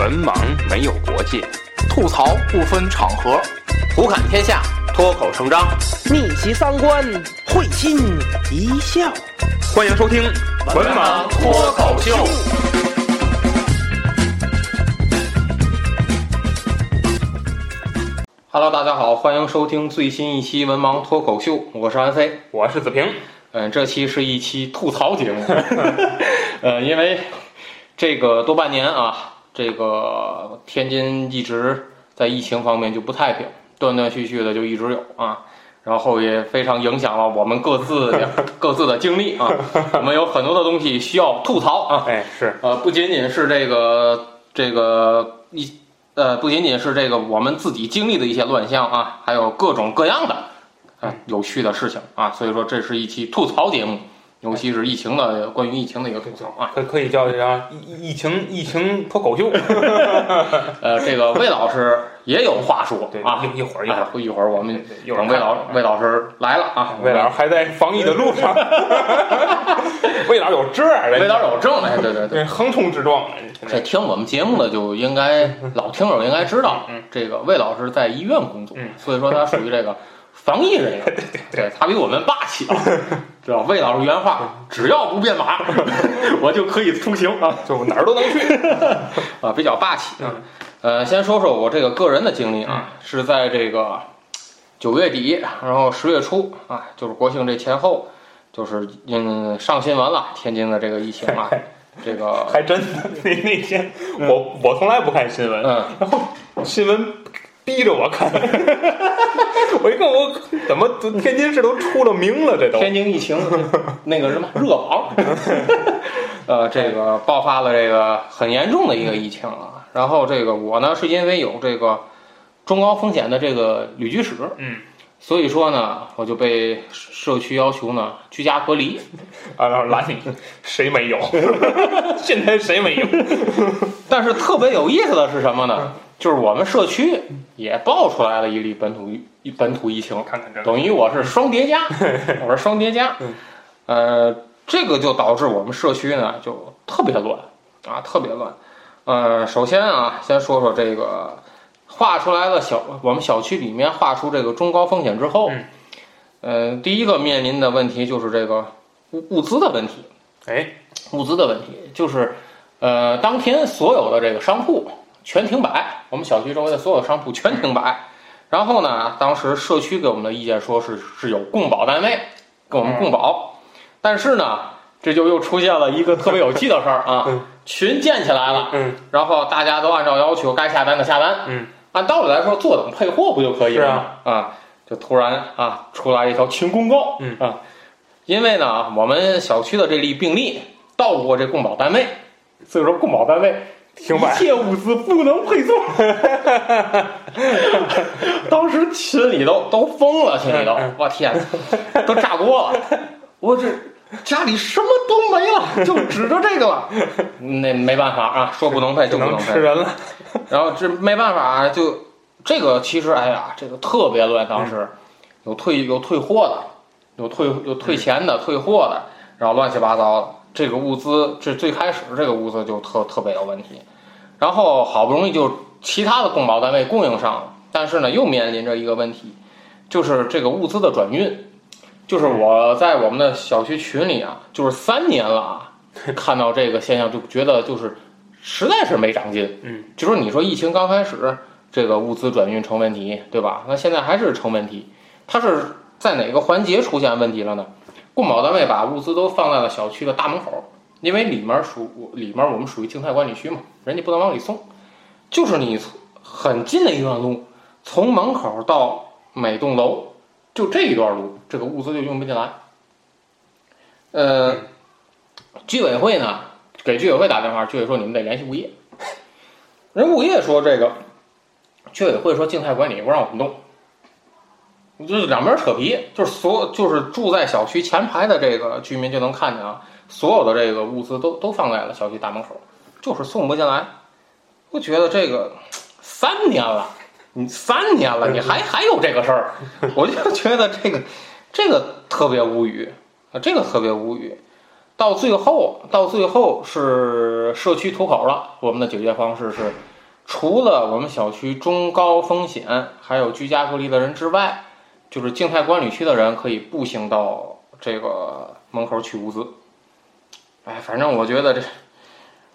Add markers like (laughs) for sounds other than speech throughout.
文盲没有国界，吐槽不分场合，胡侃天下，脱口成章，逆袭三观，会心一笑。欢迎收听《文盲脱口秀》。Hello，大家好，欢迎收听最新一期《文盲脱口秀》，我是安飞。我是子平，嗯，这期是一期吐槽节目。(laughs) 呃，因为这个多半年啊，这个天津一直在疫情方面就不太平，断断续续的就一直有啊，然后也非常影响了我们各自的 (laughs) 各自的经历啊。我们有很多的东西需要吐槽啊。哎，是呃，不仅仅是这个这个一呃，不仅仅是这个我们自己经历的一些乱象啊，还有各种各样的啊有趣的事情啊，所以说这是一期吐槽节目，尤其是疫情的关于疫情的一个吐槽啊。可可以叫这样疫疫情疫情脱口秀。(laughs) 呃，这个魏老师也有话说啊，一一会儿一会儿哎一会儿我们等魏老魏老师来了啊，魏老师还在防疫的路上。(laughs) 魏老师有证儿，魏老师有证哎，对对对。对横冲直撞。这听我们节目的就应该老听友应该知道嗯，这个魏老师在医院工作嗯，所以说他属于这个防疫人员，对他比我们霸气啊，(laughs) 知道？魏老师原话：只要不变码，(laughs) 我就可以出行啊就哪儿都能去。(laughs) 啊，比较霸气嗯。呃，先说说我这个个人的经历啊，是在这个九月底，然后十月初啊，就是国庆这前后，就是嗯上新闻了，天津的这个疫情啊，这个还真的，那那天我我从来不看新闻，嗯。然后新闻逼着我看，(laughs) 我一看我怎么都天津市都出了名了，这都天津疫情 (laughs) 那个什么热榜，(laughs) 呃，这个爆发了这个很严重的一个疫情啊。然后这个我呢是因为有这个中高风险的这个旅居史，嗯，所以说呢我就被社区要求呢居家隔离。啊，然后拦你，谁没有？现在谁没有？但是特别有意思的是什么呢？就是我们社区也爆出来了一例本土疫本土疫情，看看这个，等于我是双叠加，(laughs) 我是双叠加嗯。呃，这个就导致我们社区呢就特别乱啊，特别乱。呃，首先啊，先说说这个画出来的小，我们小区里面画出这个中高风险之后，嗯呃，第一个面临的问题就是这个物物资的问题，哎，物资的问题就是，呃，当天所有的这个商铺全停摆，我们小区周围的所有商铺全停摆。然后呢，当时社区给我们的意见说是是有共保单位给我们共保，但是呢，这就又出现了一个特别有趣的事儿啊 (laughs) 嗯，群建起来了，嗯，然后大家都按照要求该下单的下单，嗯，按道理来说坐等配货不就可以了吗？啊，就突然啊出来一条群公告，嗯。啊，因为呢我们小区的这例病例到过这共保单位，所以说共保单位停摆一切物资不能配送。(laughs) 当时群里都都疯了，群里都，我天，都炸锅了。(laughs) 我这家里什么都没了，就指着这个了。那没办法啊，说不能配就不能配。吃人了。然后这没办法，就这个其实哎呀，这个特别乱。当时有退有退货的，有退有退钱的、退货的，然后乱七八糟的。这个物资，这最开始这个物资就特特别有问题。然后好不容易就其他的供保单位供应上了，但是呢又面临着一个问题，就是这个物资的转运。就是我在我们的小区群里啊，就是三年了啊，(laughs) 看到这个现象就觉得就是实在是没长进。嗯，就说你说疫情刚开始，这个物资转运成问题，对吧？那现在还是成问题，它是在哪个环节出现问题了呢？供保单位把物资都放在了小区的大门口，因为里面属里面我们属于静态管理区嘛，人家不能往里送，就是你很近的一段路，从门口到每栋楼，就这一段路，这个物资就用不进来。呃，居委会呢给居委会打电话，居委会说你们得联系物业。人物业说这个，居委会说静态管理不让我们动，就是两边扯皮，就是所就是住在小区前排的这个居民就能看见啊，所有的这个物资都都放在了小区大门口，就是送不进来。我觉得这个三年了，你三年了，你还还有这个事儿，我就 (laughs) 觉得这个这个特别无语啊，这个特别无语。到最后，到最后是社区出口了。我们的解决方式是，除了我们小区中高风险还有居家隔离的人之外，就是静态管理区的人可以步行到这个门口取物资。哎，反正我觉得这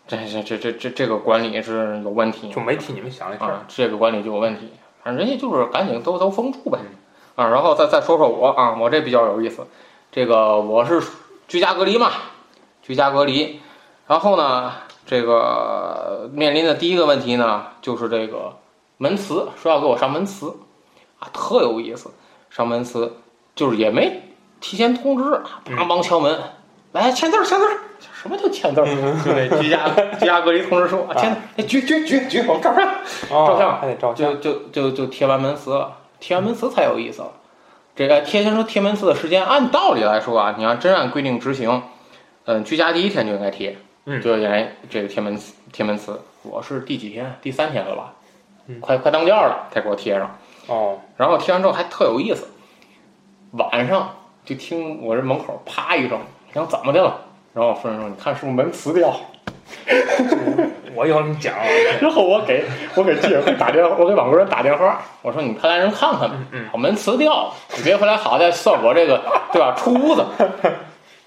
这这这这这这个管理是有问题就没替你们想这事儿。啊，这个管理就有问题。反正人家就是赶紧都都封住呗。啊，然后再再说说我啊，我这比较有意思。这个我是居家隔离嘛，居家隔离。然后呢，这个面临的第一个问题呢，就是这个门磁，说要给我上门磁，啊，特有意思。上门磁就是也没提前通知，梆梆敲门，来签字儿签字儿。什么叫签字儿？(laughs) 就那居家居家隔离通知书啊，签字，哎，举举举举，我们照相。哦照相还得照相。就就就就贴完门磁了，贴完门磁才有意思了。这个贴先说贴门磁的时间，按道理来说啊，你要真按规定执行，嗯，居家第一天就应该贴，嗯就应该这个贴门磁贴门磁。我是第几天？第三天了吧？嗯快快当间儿了才给我贴上。哦，然后听完之后还特有意思，晚上就听我这门口啪一声，你想怎么的了？然后我夫人说：“你看是不是门磁掉？”我一会儿给你讲啊。(laughs) 然后我给我给居委会打电话，我给网国人打电话，我说你派来人看看吧，门磁掉了，你别回来好再算我这个对吧？出屋子。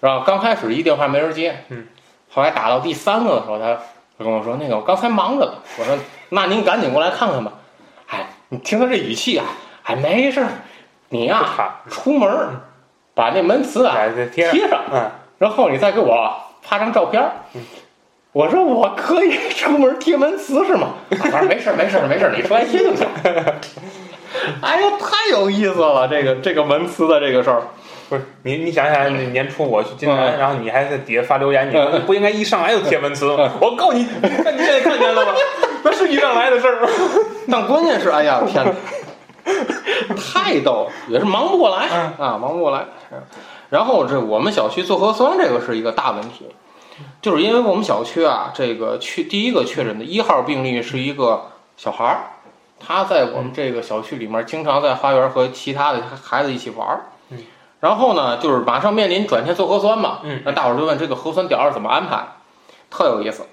然后刚开始一电话没人接，嗯，后来打到第三个的时候，他他跟我说那个我刚才忙着呢，我说那您赶紧过来看看吧。哎，你听他这语气啊，哎没事儿，你呀、他出门儿把那门磁啊贴上。嗯，然后你再给我发张照片儿。我说我可以出门贴门磁是吗？他说没事儿没事儿没事儿，你出来贴就行。(laughs) 哎呀，太有意思了，这个这个门磁的这个事儿。不是你，你想想，那年初我去金南，嗯然后你还在底下发留言，你嗯你不应该一上来就贴文词吗？我告诉你，看你现在看见了吗？(laughs) 那是一上来的事儿吗？(laughs) 但关键是，哎呀 (laughs) 天哪，太逗了，也是忙不过来嗯啊，忙不过来。然后这我们小区做核酸这个是一个大问题，就是因为我们小区啊，这个确第一个确诊的一号病例是一个小孩儿，他在我们这个小区里面经常在花园和其他的孩子一起玩儿。嗯然后呢，就是马上面临转天做核酸嘛，嗯那大伙儿就问这个核酸点儿怎么安排，特有意思。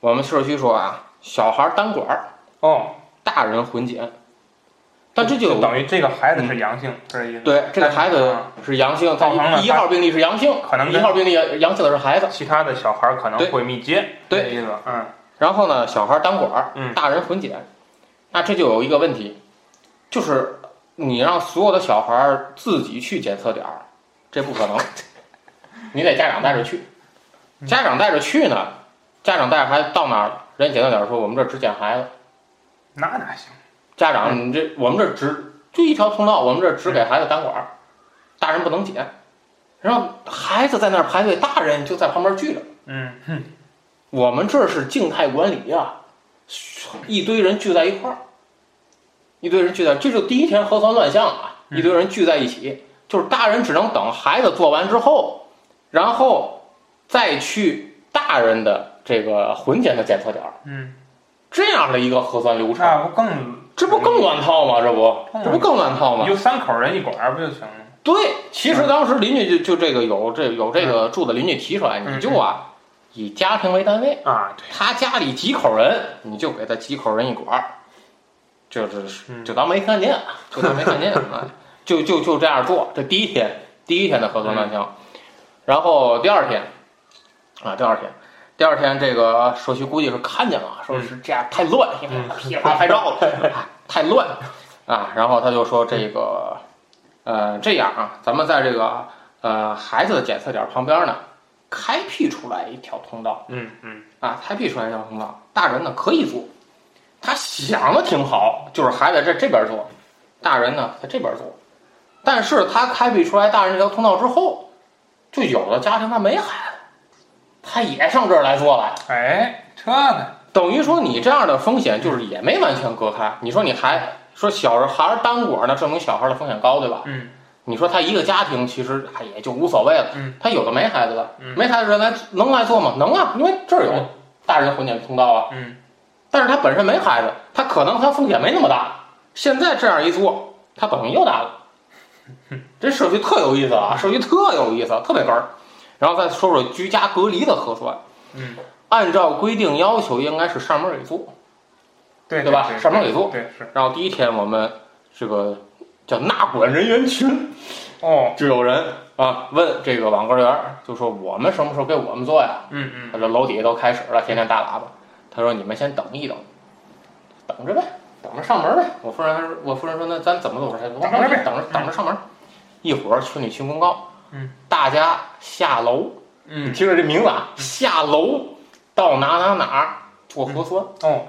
我们社区说啊，小孩儿单管儿，哦，大人混检，但这就有等于这个孩子是阳性，是这意思？对这个孩子啊是阳性，他造成了一号病例是阳性，可能一号病例阳性的是孩子。其他的小孩儿可能会密接，对这意思。嗯然后呢，小孩单管大人混检，那这就有一个问题，就是你让所有的小孩儿自己去检测点儿，这不可能，(laughs) 你得家长带着去。家长带着去呢，家长带着孩子到哪儿，人家检测点儿说我们这儿只检孩子，那哪行？家长你这我们这儿只就一条通道，我们这儿只给孩子单管儿，大人不能检。然后孩子在那儿排队，大人就在旁边聚着。嗯哼，我们这是静态管理呀、一堆人聚在一块儿，一堆人聚在，这就第一天核酸乱象啊，嗯一堆人聚在一起，就是大人只能等孩子做完之后，然后再去大人的这个混检的检测点儿，嗯，这样的一个核酸流程，那不更这不更乱套吗？这不，嗯这不更乱套吗你？就三口人一管儿不就行了？对，其实当时邻居就就这个有这有这个住的邻居提出来，嗯你就啊以家庭为单位。啊，对，他家里几口人，你就给他几口人一管儿，就是嗯就当没看见，就当没看见 (laughs) 啊，就就就这样做。这第一天，第一天的核酸乱象，然后第二天啊，第二天，第二天这个社区估计是看见了，说是这样太乱，因为嗯噼里啪啦拍照了，啊太乱啊，然后他就说这个呃这样啊，咱们在这个呃孩子的检测点旁边呢，开辟出来一条通道。嗯嗯啊，开辟出来一条通道，大人呢可以坐，他想的挺好，就是孩子在这边坐，大人呢在这边坐，但是他开辟出来大人这条通道之后，就有的家庭他没孩子，他也上这儿来做了，哎，这个等于说你这样的风险就是也没完全隔开。你说你还说小孩儿单果呢，证明小孩的风险高，对吧？嗯你说他一个家庭其实还也就无所谓了，嗯他有的没孩子的，嗯没孩子人来能来做吗？能啊，因为这儿有嗯大人婚检通道啊。嗯但是他本身没孩子，他可能他风险没那么大。现在这样一做，他等于又大了。(laughs) 这社区特有意思啊，社区特有意思，特别哏儿。然后再说说居家隔离的核酸。嗯，按照规定要求，应该是上门给做，对对吧上门给做对是然后第一天我们这个叫纳管人员群，哦，就有人啊问这个网格员儿，就说我们什么时候给我们做呀？嗯嗯他说楼底下都开始了，天天大喇叭。他说你们先等一等，等着呗，等着上门呗。我夫人还是我夫人说那咱怎么做？我说等着呗等着等着上门。一会儿群里群公告，嗯，大家下楼，嗯。听着这名字啊，下楼到哪哪哪儿做核酸。哦，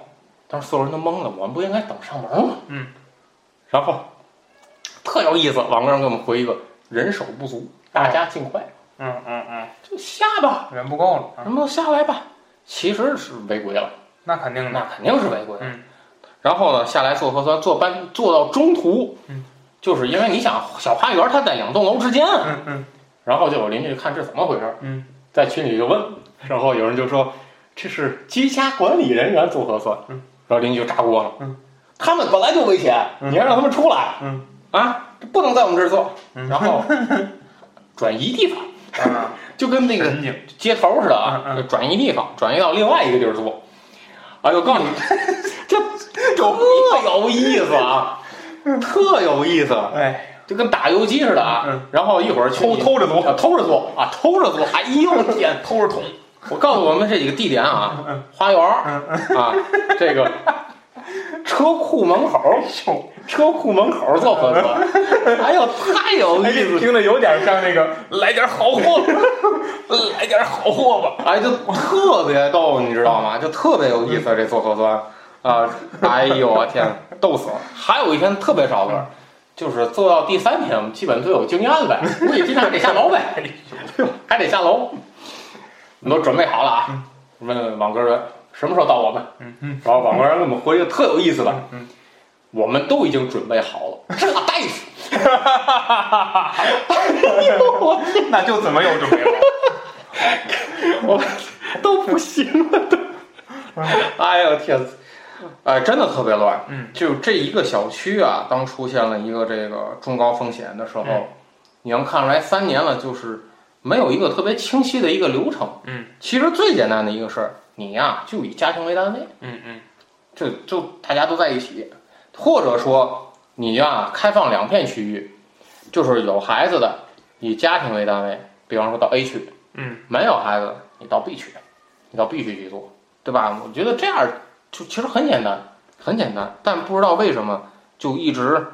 当时所有人都懵了，我们不应该等上门吗？嗯，然后特有意思，网上给我们回一个人手不足，大家尽快。嗯嗯嗯，就下吧，人不够了。啊，什么都下来吧。其实是违规了，那肯定，那肯定是违规。嗯。然后呢，下来做核酸，做班做到中途，嗯，就是因为你想小花园它在两栋楼之间啊，嗯嗯。然后就有邻居看这怎么回事，嗯，在群里就问，然后有人就说这是居家管理人员做核酸，嗯，然后邻居就炸锅了，嗯，他们本来就危险，嗯你还让他们出来，嗯。啊，这不能在我们这儿做，嗯然后 (laughs) 转移地方，啊，(laughs) 就跟那个神经，接头似的啊，嗯嗯。转移地方，转移到另外一个地儿做。哎呦，告诉你，(laughs) 这特有意思啊，(laughs) 特有意思，哎，就跟打游击似的啊。嗯。然后一会儿偷偷着做，啊，偷着做啊，偷着做。哎呦天，偷着捅，我告诉我们这几个地点啊，嗯花园啊，这个车库门口儿，车库门口儿做核酸，(laughs) 哎呦，太有哎，意思了。听着有点像那个来点好货，来点好货吧，哎，就特别逗，你知道吗？就特别有意思，这做核酸啊！哎呦我天，逗死了！还有一天特别少个，就是做到第三天，我们基本都有经验了呗，估计今天还得下楼呗，还得下楼。我们都准备好了啊！问网格人什么时候到我们？嗯嗯然后网格人给我们回一个特有意思的，嗯，我们都已经准备好了，这大夫。(laughs) 那就怎么有准备了？(laughs) 我都不行了，都。哎呦天！哎，真的特别乱。嗯，就这一个小区啊，当出现了一个这个中高风险的时候，嗯你能看出来三年了，就是没有一个特别清晰的一个流程。嗯，其实最简单的一个事儿，你呀、就以家庭为单位，嗯嗯就就大家都在一起，或者说你呀、开放两片区域，就是有孩子的以家庭为单位，比方说到 A 区，嗯，没有孩子的你到 B 区，你到 B 区去做，对吧？我觉得这样就其实很简单，很简单，但不知道为什么就一直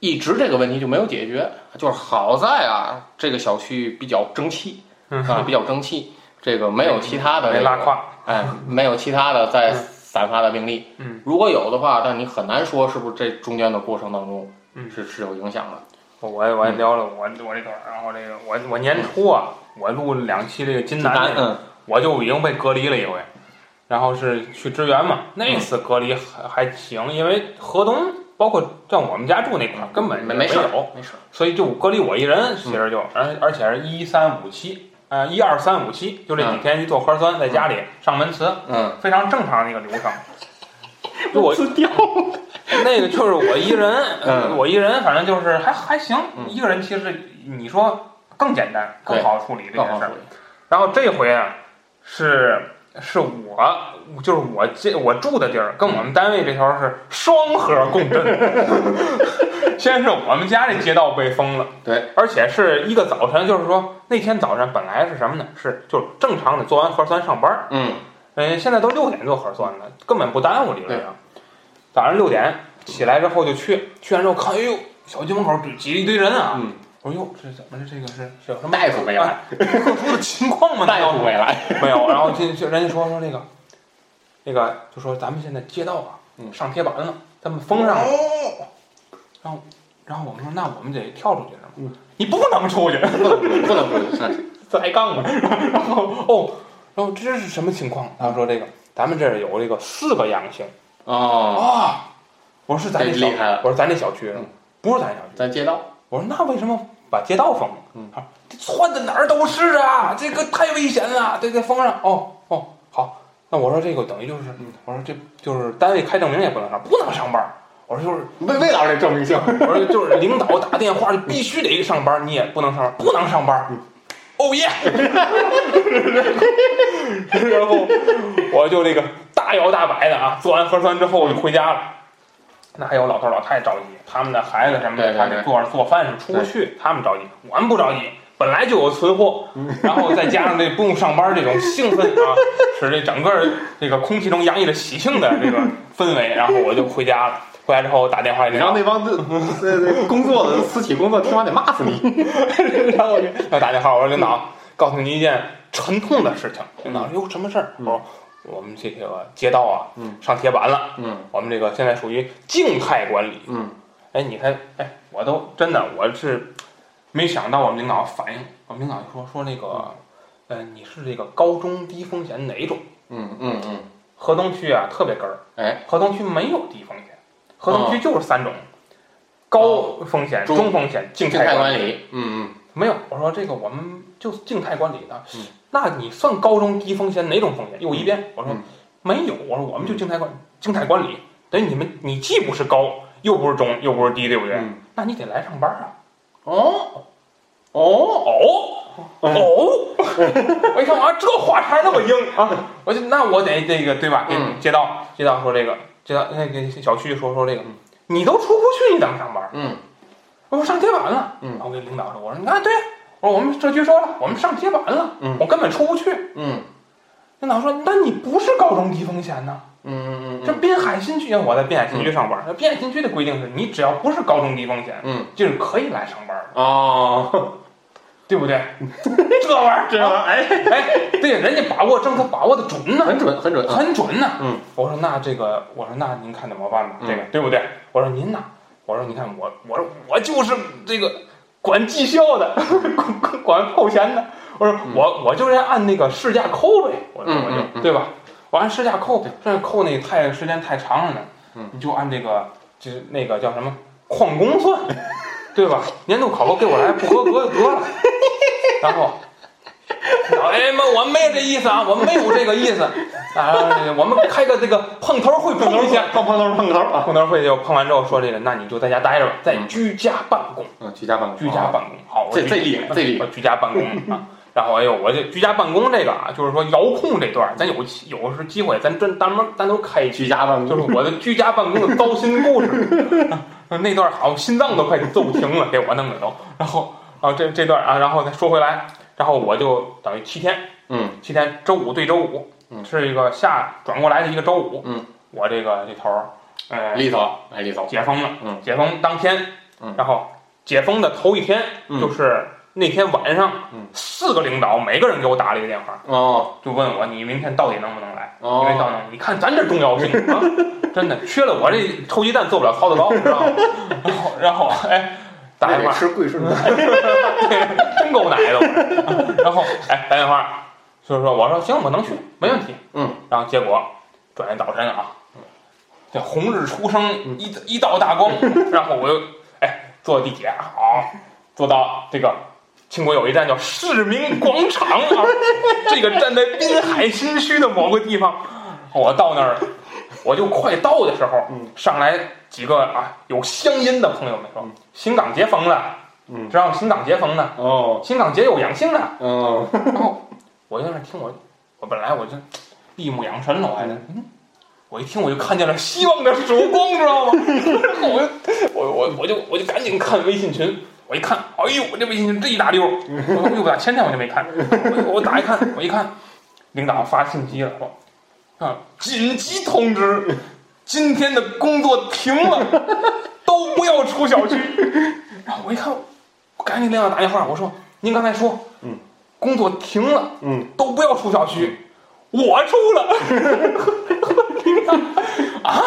一直这个问题就没有解决。就是好在啊，这个小区比较争气嗯啊，比较争气，这个没有其他的、这个没拉胯，哎，没有其他的在散发的病例。嗯，如果有的话，但你很难说是不是这中间的过程当中，嗯是是有影响的。我我也聊了我我这段儿，然后这个我我年初啊，我录了两期这个金南那个，嗯我就已经被隔离了一回，然后是去支援嘛，那次隔离还还行，因为河东包括像我们家住那块儿根本没事没有，没事，所以就隔离我一人，其实就而而且是一三五七，啊一二三五七，就这几天一做核酸，在家里上门磁，嗯，非常正常的一个流程。(laughs) 就我自掉，(laughs) 那个就是我一人，我一人反正就是还还行，嗯一个人其实你说更简单，更对好处理这件事儿。然后这回啊，是是我就是我这我住的地儿跟我们单位这条是双核共振。(laughs) 先是我们家这街道被封了，对，而且是一个早晨，就是说那天早晨本来是什么呢？是就是正常的做完核酸上班，嗯，嗯，现在都六点做核酸了，根本不耽误理论上。早上六点起来之后就去，去完之后看，哎呦，小区门口挤了一堆人啊！嗯我说哟，这怎么这这个是是有什么大夫没来，(laughs) 特殊的情况吗？(laughs) 大夫没来。没有，然后就就人家说说那个，那个就说咱们现在街道啊，嗯上铁板了，咱们封上了。然后然后我们说那我们得跳出去是吗？嗯你不能出去，不能不能不能，那是 (laughs) 抬杠嘛。然后哦，然后这是什么情况？他说这个咱们这儿有这个四个阳性哦，啊。我说是咱这厉害了我说咱这小区嗯，不是咱小区。咱街道，我说那为什么把街道封了？嗯啊，这窜的哪儿都是啊，这个太危险了，得给封上。哦哦，好，那我说这个等于就是，我说这就是单位开证明也不能上，不能上班。我说就是，为为哪这证明性？我说就是领导打电话就必须得上班，你也不能上班，不能上班。哦耶！(laughs) 然后我就这个大摇大摆的啊，做完核酸之后我就回家了。那还有老头老太太着急，他们的孩子什么的，他得做做饭是出不去，他们着急，我们不着急。本来就有存货，(laughs) 然后再加上这不用上班这种兴奋啊，使这整个这个空气中洋溢着喜庆的这个氛围，然后我就回家了。回来之后我打电话给领导让那帮 (laughs) 工作的私企工作听完得骂死你。然后我就要打电话，我说领导，告诉您一件沉痛的事情。领导说哟什么事儿？我说我们这个街道啊，嗯上铁板了。嗯我们这个现在属于静态管理。嗯哎，你看，哎，我都真的我是没想到我们领导反应。我们领导就说说那个，呃，你是这个高中低风险哪种？嗯嗯嗯，河东区啊特别根儿，哎，河东区没有低风险，河东区就是三种。高风险、中中风险、静静态态管理。管理，嗯没有，我说这个我们就是静态管理的。嗯那你算高中低风险哪种风险？又一遍，我说、嗯没有，我说我们就静态管静态管理，等于你们你既不是高，又不是中，又不是低，对不对？嗯，那你得来上班啊。哦哦，哦哦，我一看啊，这话茬那么硬啊，我就那我得这个对吧？给嗯街道街道说这个，街道那给小区说说这个嗯，你都出不去，你怎么上班？嗯，我说上铁板了。嗯我给领导说，我说你看对，我说我们社区说了，我们上铁板了，嗯我根本出不去。嗯领导说，那你不是高中低风险呢？嗯嗯嗯这滨海新区，我在滨海新区上班，那滨海新区的规定是你只要不是高中低风险，嗯，就是可以来上班的，哦，对不对？(laughs) 这玩意儿，这样哎，哎，对，人家把握政策把握的准呢，很准很准，很准呢。嗯，我说那这个，我说那您看怎么办吧？嗯这个对不对？我说您呐，我说你看我，我说我就是这个管绩效的，(laughs) (laughs) 管管管扣钱的。我说我我就是按那个市价扣呗，我说我就对吧？我按市价扣，这扣那太时间太长了呢，嗯你就按这个就是那个叫什么旷工算，对吧？年度考核给我来不合格就得了，(laughs) 然后。(laughs) 哎妈，我没有这意思啊，我没有这个意思啊！我们开个这个碰头会碰一下，碰碰头碰头啊，碰头会就碰完之后说这个，那你就在家待着吧，在居家办公，嗯，居家办公，居家办公好，这最厉害最厉害居家办公啊。然后哎呦，我这居家办公这个啊，就是说遥控这段，咱有有时机会，咱真咱们咱都开居家办公就是我的居家办公的糟心故事。(laughs) 那段好，心脏都快奏停了，给我弄的都。然后，然后这这段啊，然后再说回来，然后我就等于七天，嗯七天，周五对周五，嗯是一个下转过来的一个周五，嗯，我这个这头儿，呃，利索，哎利索，解封了，嗯解封当天，嗯然后解封的头一天，嗯就是那天晚上，嗯四个领导每个人给我打了一个电话，哦就问我你明天到底能不能来？哦因为到那，你看咱这重要性啊，真的缺了我这臭鸡蛋做不了操子糕，你知道吗？(laughs) 然后然后哎，打电话，吃贵顺奶，(laughs) 真够奶的我，(laughs) 然后哎打电话，就是说我说行我能去没问题，嗯，然后结果转眼早晨啊，这红日初升，嗯一一道大光，(laughs) 然后我又哎坐地铁好坐到这个。轻轨有一站叫市民广场啊，这个站在滨海新区的某个地方。我到那儿，我就快到的时候，嗯。上来几个啊有乡音的朋友们说嗯，新港节封了，嗯。知道新港节封的，哦。新港节有养性的。哦，然后我在那听我，我本来我就闭目养神了，我还在，嗯，我一听我就看见了希望的曙光，知道吗？(laughs) 然后我就我我我就我就赶紧看微信群，我一看，哎呦，我这微信群这一大溜儿，(laughs) 我又打前天我就没看，我我打一看，我一看，领导发信息了，说啊，紧急通知，今天的工作停了，(laughs) 都不要出小区。然后我一看，我赶紧领导打电话，我说您刚才说，嗯，工作停了，嗯，都不要出小区，我出了。(laughs) 啊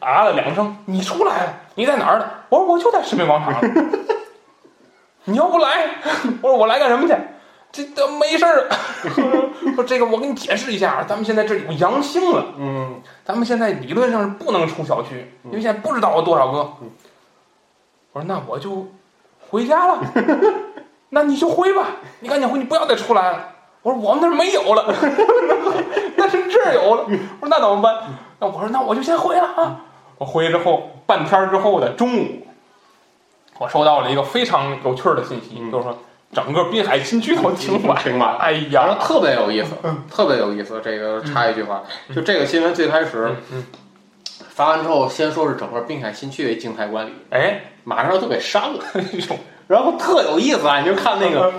啊了两声，你出来了，你在哪儿呢？我说我就在市民广场。(laughs) 你要不来，我说我来干什么去？这都没事儿。(laughs) 说这个我给你解释一下，咱们现在这有阳性了，嗯咱们现在理论上是不能出小区，因为现在不知道有多少个。我说那我就回家了，(laughs) 那你就回吧，你赶紧回，你不要再出来了。我说我们那儿没有了，(laughs) 那是这儿有了。我说那怎么办？那我说那我就先回了啊。我回去之后，半天儿之后的中午，我收到了一个非常有趣儿的信息，嗯就是说整个滨海新区都停摆。停摆。哎反正呀，特别有意思，特别有意思。这个插一句话，就这个新闻最开始嗯发完之后，先说是整个滨海新区为静态管理，哎，马上就给删了。(laughs) 然后特有意思啊！你就看那个，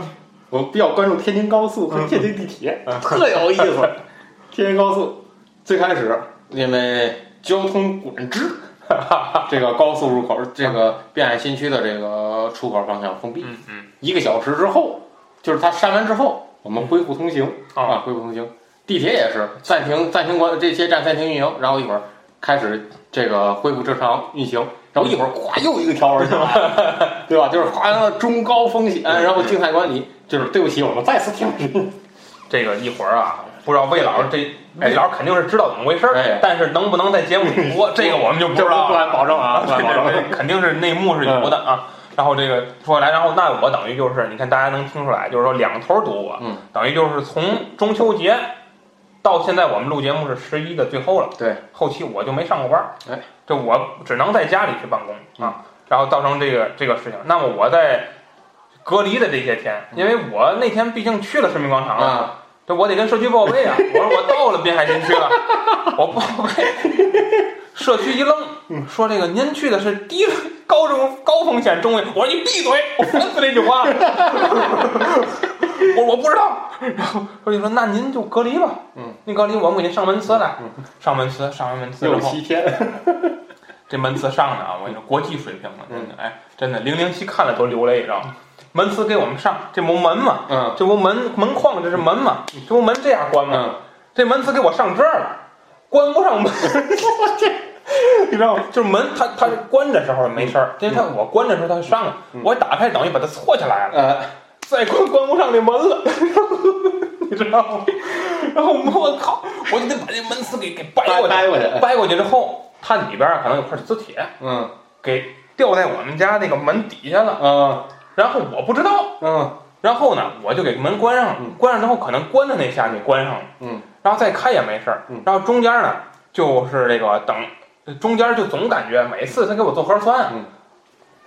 我比较关注天津高速和天津地铁，(laughs) 特有意思。天津高速最开始因为交通管制，(laughs) 这个高速入口，这个滨海新区的这个出口方向封闭，嗯嗯，一个小时之后，就是它删完之后，我们恢复通行啊啊，恢复通行。地铁也是暂停暂停管这些站暂停运营，然后一会儿开始这个恢复正常运行，然后一会儿咵又一个条文下来了，(laughs) 对吧？就是划了中高风险，然后静态管理，就是对不起，我们再次停止。这个一会儿啊，不知道魏老师这魏老师肯定是知道怎么回事儿哎，但是能不能在节目里 (laughs) 播，这个我们就不知道了。不敢保证啊，(laughs) 不敢保证。对肯定是内幕是有的啊。然后这个说来，然后那我等于就是，你看大家能听出来，就是说两头堵我，嗯，等于就是从中秋节到现在我们录节目是十一的最后了，对，后期我就没上过班儿，哎，这我只能在家里去办公啊，然后造成这个这个事情。那么我在隔离的这些天，因为我那天毕竟去了市民广场了。啊，这我得跟社区报备啊！我说我到了滨海新区了，我报备。社区一愣，说这个您去的是低高中高风险中位。我说你闭嘴！我烦死这句话了。我说我不知道。然后说你说那您就隔离吧。嗯，您隔离我们给您上门词来。嗯上门词，上完门词之后，六七天，这门词上的啊，我跟你说国际水平了，真嗯的，哎，真的零零七看了都流泪，知道吗？门磁给我们上，这不门吗？嗯这不门门框，这是门吗？这不门这样关吗？这门磁给我上这儿了，关不上门。你知道吗？就是门，它它关的时候没事儿，因为它我关的时候它上了，我打开等于把它错起来了，呃，再关关不上这门了，你知道吗？然后我靠，我就得把这门磁给给掰过去，掰过去，掰过去之后，它里边可能有块磁铁嗯给掉在我们家那个门底下了，嗯然后我不知道，嗯。然后呢，我就给门关上了。嗯，关上之后可能关的那下你关上了，嗯，然后再开也没事儿。嗯，然后中间呢就是这个等，中间就总感觉每次他给我做核酸嗯，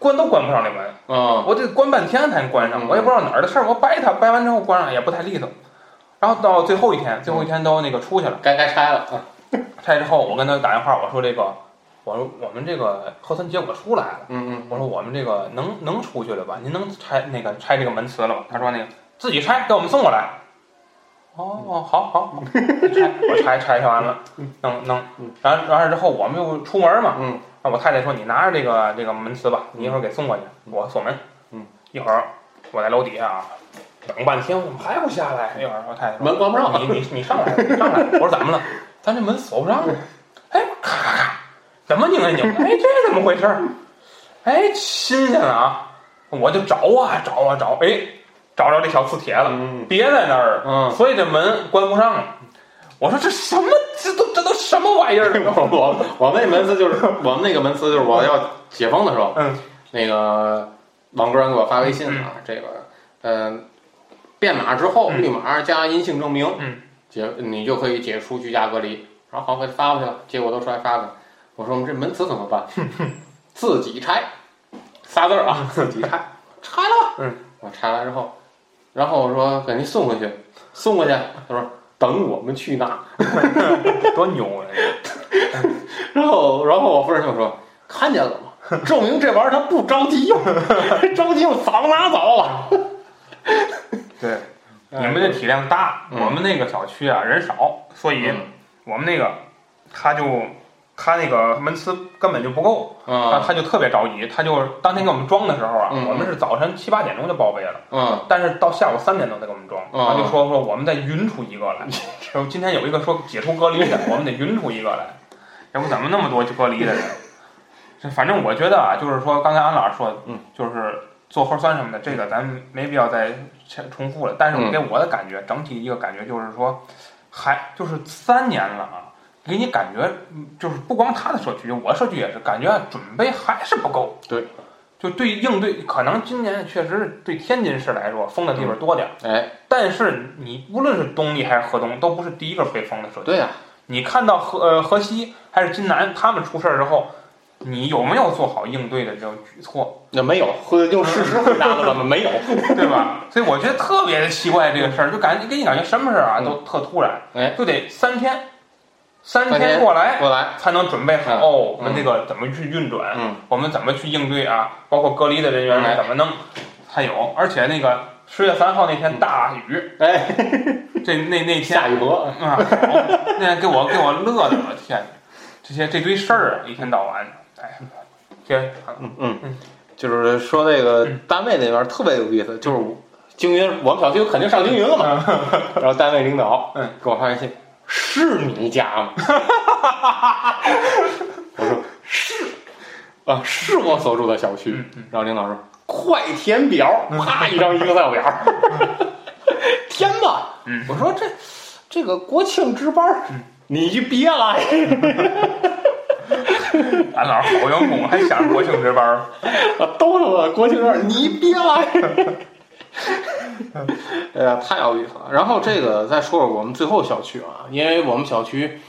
关都关不上这门，嗯。我得关半天才能关上，嗯。我也不知道哪儿的事儿，我掰它，掰完之后关上也不太利索，然后到最后一天，最后一天都那个出去了，该该拆了啊，拆之后我跟他打电话，我说这个，我说我们这个核酸结果出来了。嗯我说我们这个能能出去了吧？您能拆那个拆这个门磁了吗？他说那个自己拆，给我们送过来。哦哦，好好好，拆我拆拆拆完了，能能嗯，然后完了之后我们又出门嘛，嗯，那我太太说你拿着这个这个门磁吧，你一会儿给送过去，我锁门，嗯，一会儿我在楼底下啊等半天，我怎么还不下来？一会儿我太太说门关不上，你你你上来，你上来。我说怎么了？咱这门锁不上 (laughs) 怎么拧啊拧？(laughs) 哎，这怎么回事儿？哎，新鲜了啊！我就找啊找啊找，哎，找着这小磁铁了，嗯别在那儿，嗯，所以这门关不上了。我说这什么？这都这都什么玩意儿？(laughs) 我我我们那门磁就是 (laughs) 我们那个门磁就是我要解封的时候，嗯，那个网哥给我发微信啊，这个嗯、变码之后嗯绿码加阴性证明，嗯，解你就可以解除居家隔离。然后好给发过去了，结果都出来发过去。我说我们这门磁怎么办？(laughs) 自己拆，仨字儿啊，自己拆，(laughs) 拆了吧。嗯，我拆完之后，然后我说给您送回去，送过去。他说等我们去拿。(laughs) 多牛啊！然后，然后我夫人就说：“看见了吗？证明这玩意儿他不着急用，着急用早拿走了。对，你们这体量大，嗯我们那个小区啊人少，所以嗯我们那个他就他那个门磁根本就不够。啊，嗯他就特别着急，他就当天给我们装的时候啊，嗯。我们是早晨七八点钟就报备了，嗯。但是到下午三点钟才给我们装，嗯他就说说我们再匀出一个来，(laughs) 今天有一个说解除隔离的，(laughs) 我们得匀出一个来，要不怎么那么多隔离的人？这 (laughs) 反正我觉得啊，就是说刚才安老师说的，嗯，就是做核酸什么的，这个咱没必要再重复了。但是嗯。给我的感觉，整体一个感觉就是说，还就是三年了啊，给你感觉嗯就是不光他的社区，我社区也是，感觉啊准备还是不够。对，就对应对，可能今年确实是对天津市来说封的地方多点儿，哎，但是你无论是东丽还是河东，都不是第一个被封的社区。对呀、你看到河呃河西还是津南他们出事儿之后，你有没有做好应对的这种举措，那没有，会用事实回答了咱们没有。(laughs) 对吧？所以我觉得特别的奇怪这个事儿，就感觉给你感觉什么事儿啊都特突然，哎，就得三天，三三天天过来过来，才能准备好、嗯。哦我们这个怎么去运转，嗯，我们怎么去应对啊，包括隔离的人员哎怎么弄，还有，而且那个十月三号那天大雨，哎，(laughs) 这那那天下雨荷，啊，那天给我给我乐的，我天，这些这堆事儿啊，一天到晚的，哎，天嗯嗯，就是说这个单位那边特别有意思，就是京云，我们小区肯定上京云了嘛，然后单位领导嗯。给我发微信，是你家吗？(laughs) 我说是，啊，是我所住的小区。然后领导说快填表，啪一张 Excel 表，填吧。嗯我说这这个国庆值班，你就别来。(laughs) 俺老好员工还想着国庆值班儿，啊，(laughs) 都他妈国庆值班，你别来！(laughs) 哎呀，太有意思了。然后这个再说说我们最后小区啊，因为我们小区，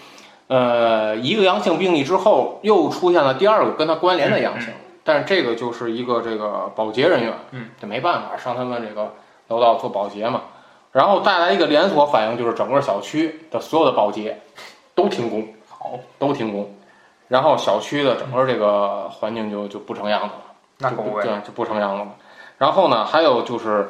呃，一个阳性病例之后，又出现了第二个跟它关联的阳性，但是这个就是一个这个保洁人员，嗯，这没办法，上他们这个楼道做保洁嘛，然后带来一个连锁反应，就是整个小区的所有的保洁都停工，好，都停工，然后小区的整个这个环境就就不成样子了。那可不呗，对，就不成样子了。然后呢，还有就是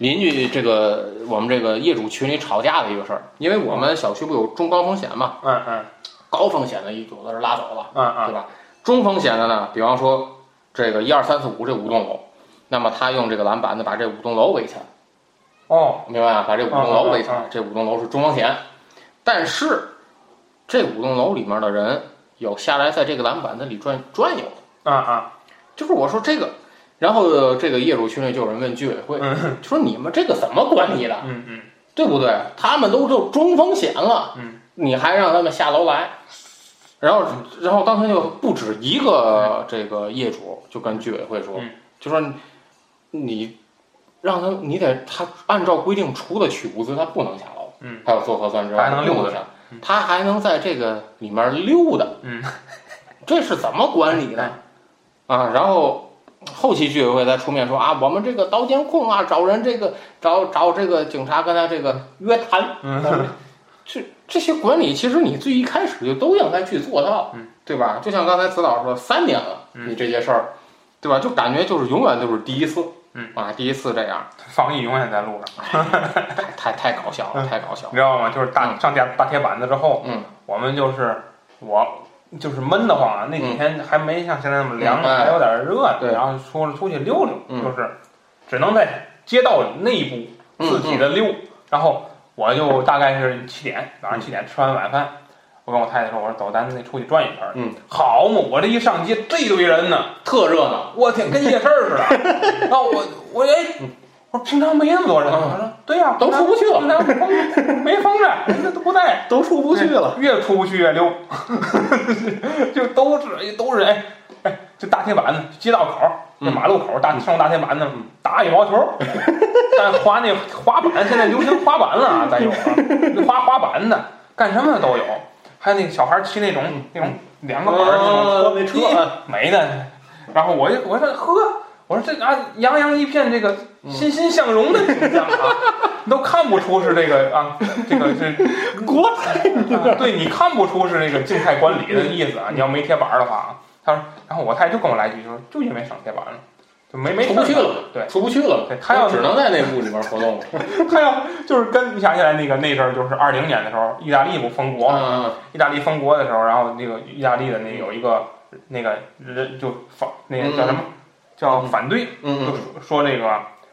邻居这个我们这个业主群里吵架的一个事儿，因为我们小区不有中高风险嘛，嗯嗯。高风险的一组子是拉走了，嗯嗯，对吧？中风险的呢，比方说这个一二三四五这五栋楼，那么他用这个栏板子把这五栋楼围起来，哦，明白啊？把这五栋楼围起来这五栋楼是中风险，但是这五栋楼里面的人有下来在这个栏板子里转转悠的。嗯嗯。就是我说这个，然后呃这个业主群里就有人问居委会，说你们这个怎么管理的，嗯嗯，对不对？他们都就中风险了，嗯。你还让他们下楼来，然后然后当时就不止一个这个业主就跟居委会说，嗯。就说你让他你得他按照规定除了取物资，他不能下楼，嗯，还有做核酸之外还能溜达。不下，他还能在这个里面溜达，嗯，这是怎么管理的？啊？然后后期居委会再出面说啊，我们这个导监控啊，找人这个找找这个警察跟他这个约谈，嗯，这这些管理其实你最一开始就都应该去做到，嗯，对吧？就像刚才子导说，三年了，嗯。你这些事儿，对吧？就感觉就是永远都是第一次，嗯。啊，第一次这样，防疫永远在路上，太太太搞笑了，太搞笑了，你知道吗？就是大上架大铁板子之后，嗯，我们就是我就是闷得慌啊，那几天还没像现在那么凉，还有点热呢，对。然后说出去溜溜，嗯。就是只能在街道内部嗯自己的溜，然后我就大概是七点，早上七点吃完晚饭。我跟我太太说：“我说走，咱得出去转一圈儿。”嗯，好嘛，我这一上街，这堆人呢，特热闹，我天，跟夜市儿似的。(laughs) 然后我我哎，我说平常没那么多人。嗯。我说对呀、都出不去了。平常封没风着，人家都不在。都出不去了，越出不去越溜，(laughs) 就都是都是哎哎，就大铁板子，街道口儿，嗯。这马路口儿大上大铁板子打羽毛球儿，但滑那滑板现在流行滑板了啊，咱有啊，那滑滑板的干什么的都有，还有那小孩儿骑那种那种两个板儿那种那车咦没的，然后我就我说呵，我说这啊洋洋一片这个欣欣向荣的景象啊，你都看不出是这个啊这个是 (laughs) 国泰，啊对你看不出是这个静态管理的意思啊！你要没贴板儿的话啊，他说，然后我太太就跟我来一句，说就因为省贴板了，就没没出不去了，对，出不去了，对他要只能在那屋里面活动了，(laughs) 他要就是跟你想起来那个那阵儿就是二零年的时候，意大利不封国，嗯意大利封国的时候，然后那个意大利的那有一个那个人就放那个叫什么叫反对，嗯就说说这个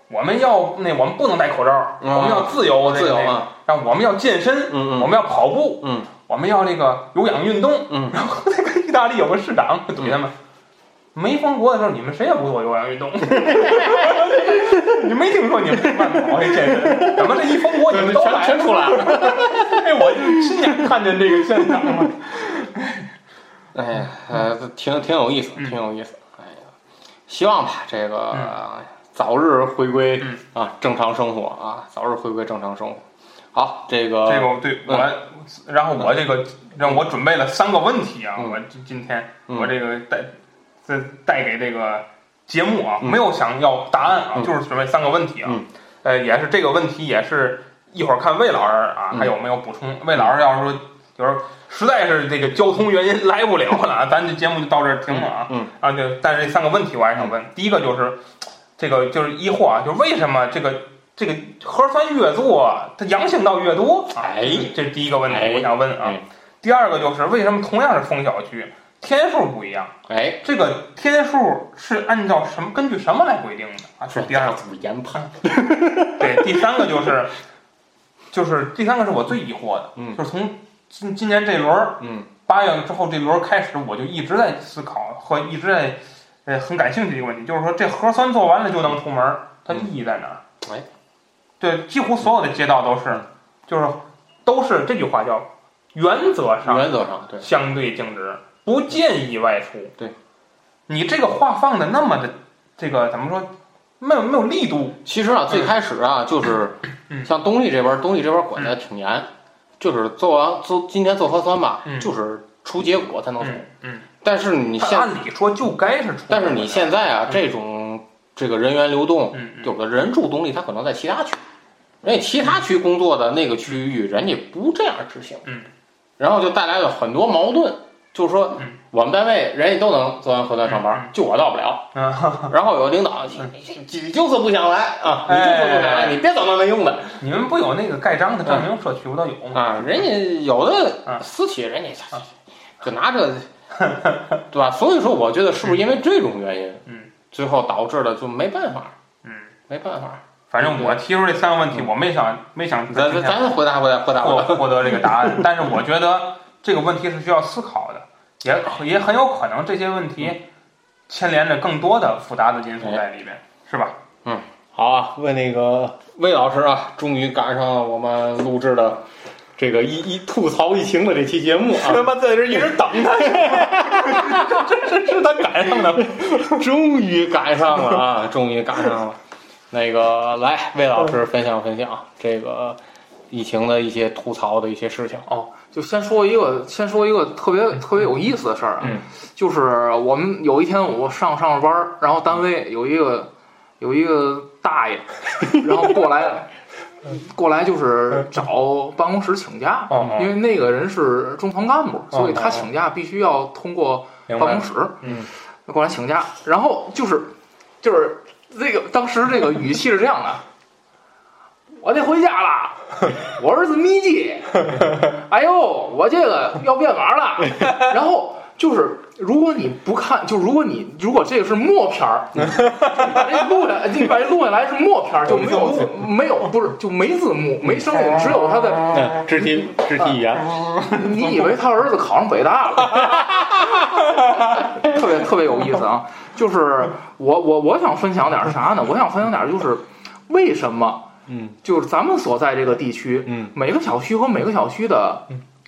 我们要那我们不能戴口罩，嗯我们要自由自由啊，然后我们要健身，嗯嗯。我们要跑步，嗯，我们要那个有氧运动，嗯，然后那个意大利有个市长怼他们，没封国的时候你们谁也不做有氧运动，你没听说你们慢跑还健身，怎么这一封国你们都全来全出来了，哎，我就亲眼看见这个现场了。哎呀，呃，挺挺有意思，挺有意思。希望吧，这个、早日回归、嗯。啊正常生活啊，早日回归正常生活。好，这个这个对我，然后我这个让我准备了三个问题啊，嗯。我今今天嗯。我这个带这带给这个节目啊，嗯。没有想要答案啊，嗯。就是准备三个问题啊。嗯。呃，也是这个问题，也是一会儿看魏老师啊嗯。还有没有补充。魏老师要是说有时候实在是这个交通原因来不了了啊，(laughs) 咱这节目就到这儿停了啊。嗯啊，就但是这三个问题我还想问，第一个就是这个就是疑惑啊，就是为什么这个这个核酸越做它阳性倒越多？啊哎，这是第一个问题哎我想问啊哎。第二个就是为什么同样是封小区，天数不一样？哎，这个天数是按照什么根据什么来规定的啊？是第二。组研判，(laughs) 对，第三个就是就是第三个是我最疑惑的，嗯就是从今今年这轮儿嗯八月之后这轮儿开始，我就一直在思考和一直在呃很感兴趣的一个问题，就是说这核酸做完了就能出门儿，它意义在哪儿？哎，对，几乎所有的街道都是，就是都是这句话叫原则上原则上对，相对静止，不建议外出。对，你这个话放的那么的这个怎么说？没有没有力度。其实啊，最开始啊，就是嗯像东丽这边，东丽这边管的挺严，就是做完做今天做核酸吧，嗯就是出结果才能走。嗯嗯，但是你它现，按理说就该是出。但是你现在啊，嗯这种这个人员流动，嗯嗯有的人住东丽，他可能在其他区，人家其他区工作的那个区域，人家不这样执行，嗯，然后就带来了很多矛盾，就是说嗯我们单位人家都能做完核酸上嗯班，就我到不了。啊，(laughs) 然后有领导，你就是不想来啊，你就是不想来，哎你别整那没用的你们不有那个盖章的证明社区不都有吗？啊！人家有的啊私企，人家就拿着，(laughs) 对吧？所以说，我觉得是不是因为这种原因，嗯，最后导致的就没办法，嗯，没办法。反正我提出这三个问题，我没想没想咱咱咱回答回答回答获回答。获得这个答案，但是我觉得这个问题是需要思考的，也也很有可能这些问题牵连着更多的复杂的因素在里面，是吧？嗯好啊，问那个魏老师啊，终于赶上了我们录制的这个一一吐槽疫情的这期节目啊，他妈在这一直等他，这是他赶上的。终于赶上了啊，终于赶上了。那个来，魏老师分享分享这个疫情的一些吐槽的一些事情。哦，就先说一个，先说一个特别特别有意思的事儿啊，嗯就是我们有一天我上上着班儿，然后单位有一个有一个大爷，然后过来 (laughs) 过来就是找办公室请假，哦因为那个人是中层干部，所以他请假必须要通过办公？室，嗯，过来请假，然后就是就是这个当时这个语气是这样的，我得回家了，(laughs) 我儿子密集，(laughs) 哎呦，我这个要变码了，(laughs) 然后。就是如果你不看，就如果你如果这个是默片儿，你把这录下，你把这录下来是默片儿，就没有字没有不是就没字幕没声音，只有他的嗯，肢体肢体语言，你以为他儿子考上北大了？特别特别有意思啊！就是我我我想分享点啥呢？我想分享点就是为什么嗯就是咱们所在这个地区，嗯，每个小区和每个小区的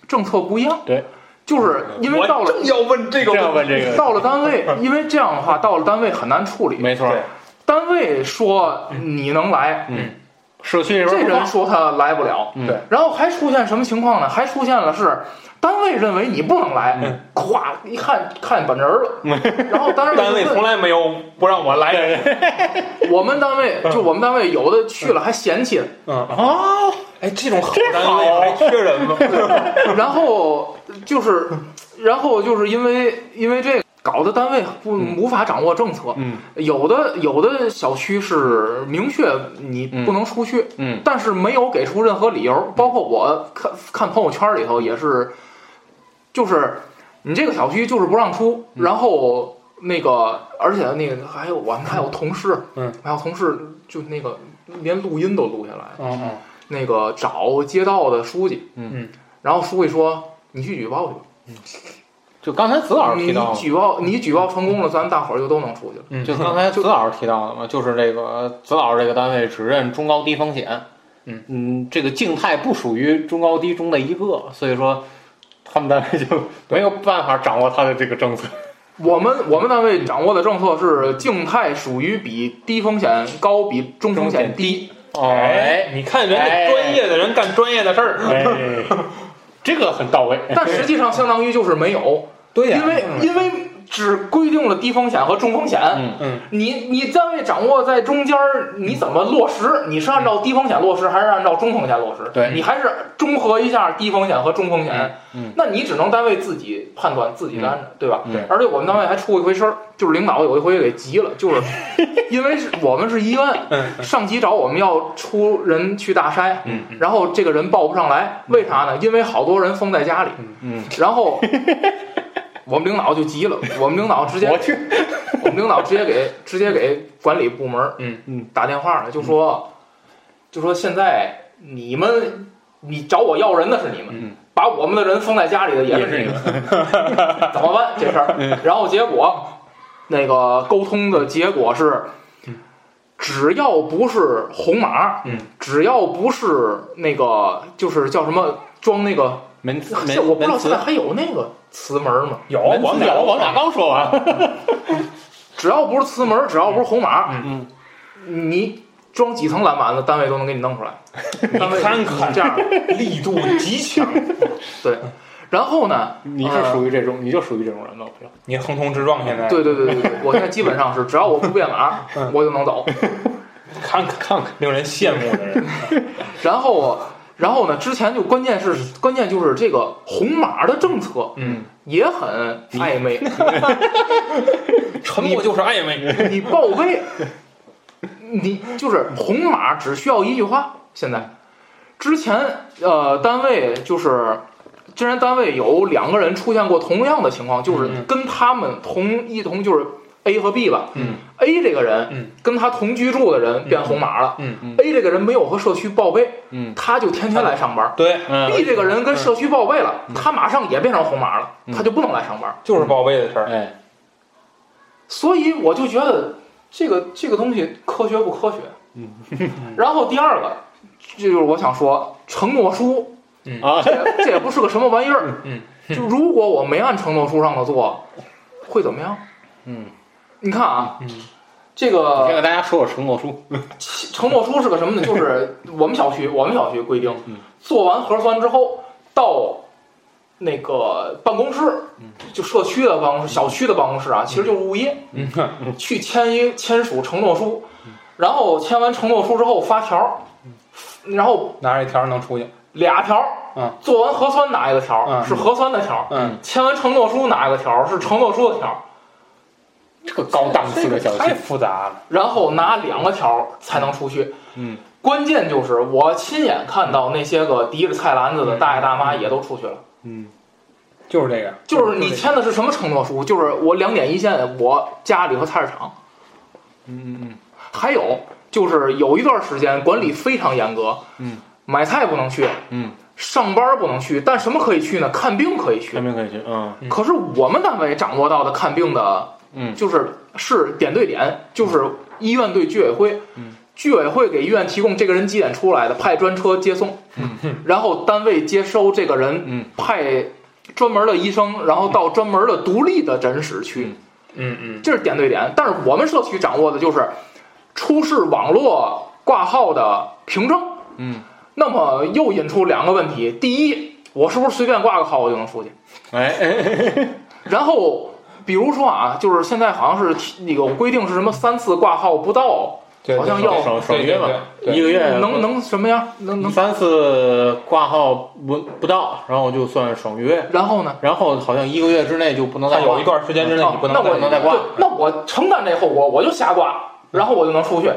政策不一样。对，就是因为到了正要问这个问这个，到了单位，(laughs) 因为这样的话到了单位很难处理。没错，单位说你能来，嗯，社区这人说他来不了，嗯。对。然后还出现什么情况呢？还出现了是单位认为你不能来，嗯。咵一看看本人了，(laughs) 然后单位单位从来没有不让我来。(laughs) 我们单位就我们单位有的去了还嫌弃，嗯，啊，哎，这种好单位还缺人吗？(laughs) 然后就是，然后就是因为因为这个搞的单位不嗯。无法掌握政策，嗯。有的有的小区是明确你不能出去，嗯。但是没有给出任何理由，包括我看看朋友圈里头也是，就是你这个小区就是不让出，嗯。然后那个而且那个还有我们还有同事，嗯，还有同事就那个连录音都录下来，嗯嗯，那个找街道的书记，然后书记说你去举报去吧。就刚才子老师提到你，举报你举报成功了，咱大伙儿就都能出去了。嗯就刚才子老师提到的嘛，就是这个子老师这个单位只认中高低风险，嗯嗯，这个静态不属于中高低中的一个，所以说他们单位就没有办法掌握他的这个政策。(laughs) 我们我们单位掌握的政策是静态属于比低风险高，比中风险低。哎，你看人家专业的人干专业的事儿，哎，(laughs) 这个很到位。但实际上相当于就是没有，对因为因为只规定了低风险和中风险。嗯嗯你你单位掌握在中间儿，你怎么落实？你是按照低风险落实，还是按照中风险落实？对你还是综合一下低风险和中风险。那你只能单位自己判断自己的安全，对吧？而且我们单位还出过一回事儿，就是领导有一回给急了，就是 (laughs) 因为是我们是医院，嗯上级找我们要出人去大筛，嗯然后这个人报不上来，为啥呢？因为好多人封在家里，嗯，然后 (laughs) 我们领导就急了，(laughs) 我们领导直接我去，(laughs) 我们领导直接给直接给管理部门嗯。嗯。打电话了，就说就说现在你们你找我要人的是你们，嗯。把我们的人封在家里的也是你们，(laughs) 怎么办这事嗯。儿？然后结果那个沟通的结果是。只要不是红码，嗯，只要不是那个，就是叫什么装那个，门现在我不知道现在还有那个磁门吗？有门我们俩有，我俩刚说完，(laughs) 只要不是磁门，只要不是红码，嗯你装几层篮板子，单位都能给你弄出来。(laughs) 单位看看这样，(laughs) 力度极强，对。然后呢？你是属于这种，你就属于这种人了，我觉得。你横冲直撞现在，对对对对对，我现在基本上是，只要我不变码，嗯我就能走。看看看看，令人羡慕的人，然后，然后呢？之前就关键是关键就是这个红码的政策嗯，也很暧昧。沉默 (laughs) 就是暧昧，你报备，你就是红码只需要一句话。现在，之前呃单位就是，之前单位有两个人出现过同样的情况，就是嗯跟他们同一同就是 A 和 B 吧。嗯 A 这个人嗯跟他同居住的人变红码了。嗯嗯 A 这个人没有和社区报备，嗯他就天天来上班。对，嗯 B 这个人跟社区报备了，他马上也变成红码了，嗯他就不能来上班。就是报备的事儿，哎，所以我就觉得这个这个东西科学不科学？嗯。然后第二个，这就是我想说，承诺书啊，这这也不是个什么玩意儿。嗯，就如果我没按承诺书上的做，会怎么样？嗯，你看啊，嗯。这先给大家说说承诺书。(laughs) 承诺书是个什么呢？就是我们小区，(laughs) 我们小区规定嗯，做完核酸之后到。那个办公室，就社区的办公室、小区的办公室啊，其实就是物业，嗯。(laughs) 去签一签署承诺书，然后签完承诺书之后发条，然后拿着一条能出去，俩条，嗯，做完核酸拿一个条，嗯。是核酸的条，嗯，签完承诺书拿一个条，是承诺书的条，这个高档次的小太，复杂了，然后拿两个条才能出去。嗯，关键就是我亲眼看到那些个提着菜篮子的大爷大妈也都出去了。嗯就是这个，就是你签的是什么承诺书？就是我两点一线，我家里和菜市场。嗯嗯嗯还有就是有一段时间管理非常严格，嗯，买菜不能去，嗯，上班不能去，但什么可以去呢？看病可以去看。病可以去，嗯嗯可是我们单位掌握到的看病的，嗯。就是是点对点，就是医院对居委会，嗯。居委会给医院提供这个人几点出来的，派专车接送，然后单位接收这个人，嗯。派专门的医生，然后到专门的独立的诊室去，嗯。嗯这是点对点。但是我们社区掌握的就是出示网络挂号的凭证，嗯，那么又引出两个问题：第一，我是不是随便挂个号我就能出去？哎哎，然后比如说啊，就是现在好像是提那个规定是什么三次挂号不到，对好像要爽爽约嘛，对对对一个月能能什么呀？能能，三次挂号不不到，然后就算爽约，然后呢？然后好像一个月之内就不能再挂有一段时间之内你不能哦那我不能再挂对那我承担这后果，我就瞎挂，然后我就能出去，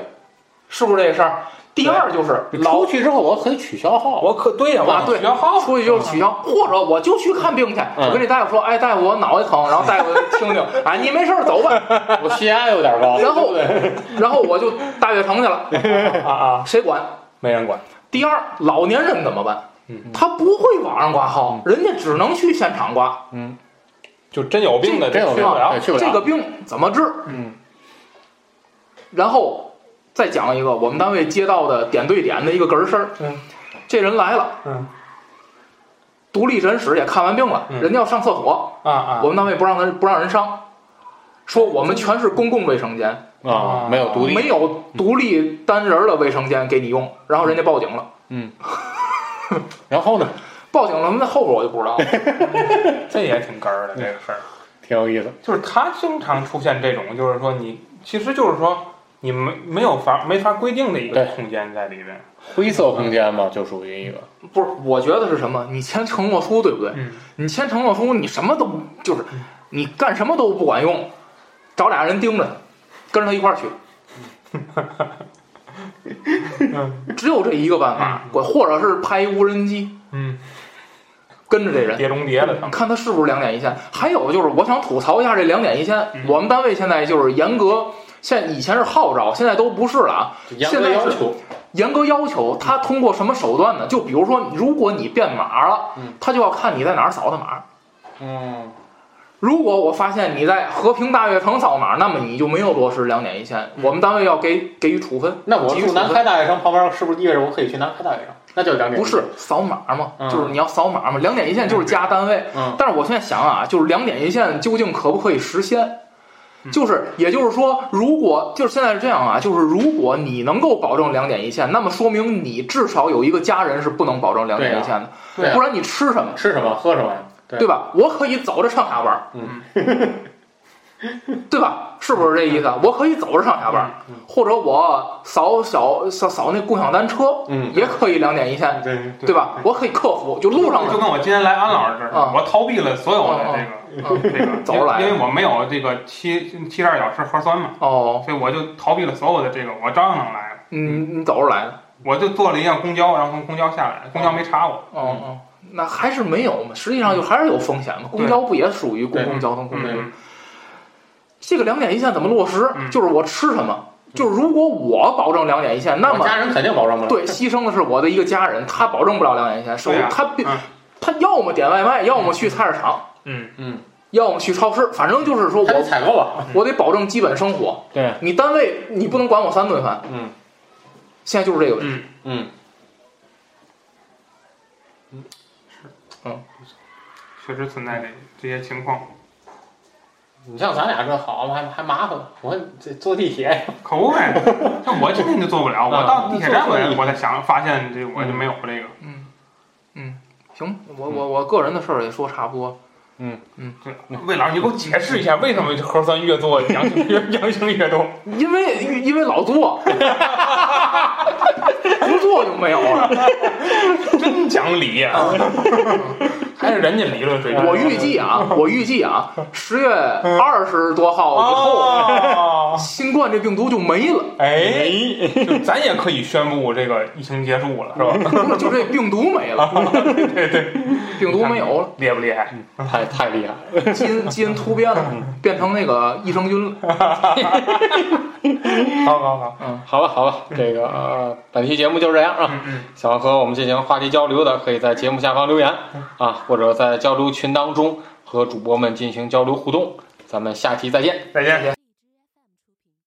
是不是这个事儿？第二就是出去之后我可以取消号，我可对呀，我取消号，出去就是取消，或者我就去看病去。嗯我跟这大夫说，哎，大夫我脑袋疼，然后大夫听听，(laughs) 哎，你没事儿走吧。(laughs) 我血压有点高，然后对然后我就大悦城去了，(laughs) 啊啊，谁管？没人管，第二，老年人怎么办？嗯他不会网上挂号，人家只能去现场挂。嗯就真有病的真有病这个病怎么治？嗯然后再讲一个我们单位接到的点对点的一个哏儿事儿。嗯，这人来了，嗯，独立诊室也看完病了，嗯。人家要上厕所，啊啊。我，们单位不让他不让人上，说我们全是公共卫生间，啊，没有独立，没有独立单人的卫生间给你用，然后人家报警了。嗯。然后呢，(laughs) 报警了，那后边我就不知道了。(laughs) 这也挺哏儿的这个事儿，挺有意思。就是他经常出现这种，就是说你其实就是说你没没有法没法规定的一个空间在里边。灰色空间嘛，就属于一个不是，我觉得是什么？你签承诺书，对不对？嗯你签承诺书，你什么都就是，你干什么都不管用，找俩人盯着他，跟着他一块儿去。(laughs) 只有这一个办法，或或者是派一无人机嗯，跟着这人，碟中谍了，看他是不是两点一线。还有就是，我想吐槽一下这两点一线。嗯我们单位现在就是严格，现以前是号召，现在都不是了啊。严格要求。严格要求他通过什么手段呢？就比如说，如果你变码了嗯，他就要看你在哪儿扫的码。嗯，如果我发现你在和平大悦城扫码，那么你就没有落实两点一线，我们单位要给给予处分。那我住南开大悦城旁边，是不是意味着我可以去南开大悦城？那就两点。不是，扫码嘛，嗯就是你要扫码嘛。两点一线就是加单位，嗯但是我现在想啊，就是两点一线究竟可不可以实现？就是，也就是说，如果就是现在是这样啊，就是如果你能够保证两点一线，那么说明你至少有一个家人是不能保证两点一线的，对啊不然你吃什么？吃什么喝什么呀？对对吧？我可以走着上下班，嗯，(laughs) (laughs) 对吧？是不是这意思？我可以走着上下班，或者我扫小扫扫那共享单车，嗯也可以两点一线，对对吧？我可以克服，就路上就跟我今天来安老师这儿，啊我逃避了所有的这个嗯这个走着来因为我没有这个七七十二小时核酸嘛，哦，所以我就逃避了所有的这个，我照样能来。嗯，你走着来的，我就坐了一辆公交，然后从公交下来，公交没查我。哦哦，那还是没有嘛，实际上就还是有风险嘛。公交不也属于公共交通工具这个两点一线怎么落实？嗯就是我吃什么，就是如果我保证两点一线，那么家人肯定保证不了。对，牺牲的是我的一个家人，他保证不了两点一线，首对呀他必嗯他要么点外卖，要么去菜市场，嗯嗯，要么去超市，反正就是说我采购啊。我得保证基本生活。对，你单位你不能管我三顿饭，嗯现在就是这个问题。嗯，嗯，确实存在这这些情况。你像咱俩这好嘛，还还麻烦。我这坐地铁，可不呗，像我今天就坐不了，我啊到地铁站我我才想发现这我就没有这个。嗯嗯，行，我我我个人的事儿也说差不多。嗯嗯，魏老师，你给我解释一下，为什么这核酸越做阳性越阳性越多？因为因为老做，不做就没有了。(laughs) 真讲理呀、还是人家理论水平。我预计啊，我预计啊，十月二十多号以后，哦，新冠这病毒就没了，哎，就咱也可以宣布这个疫情结束了，是吧？不 (laughs) 是就这病毒没了，(laughs) 对对，(laughs) 病毒没有了，厉不厉害？太太厉害了。基因基因突变了，变成那个益生菌了。好好好，嗯好吧好吧，这个、呃、本期节目就是这样啊。嗯嗯，想和我们进行话题交流的，可以在节目下方留言啊，或者在交流群当中和主播们进行交流互动。咱们下期再见。再见。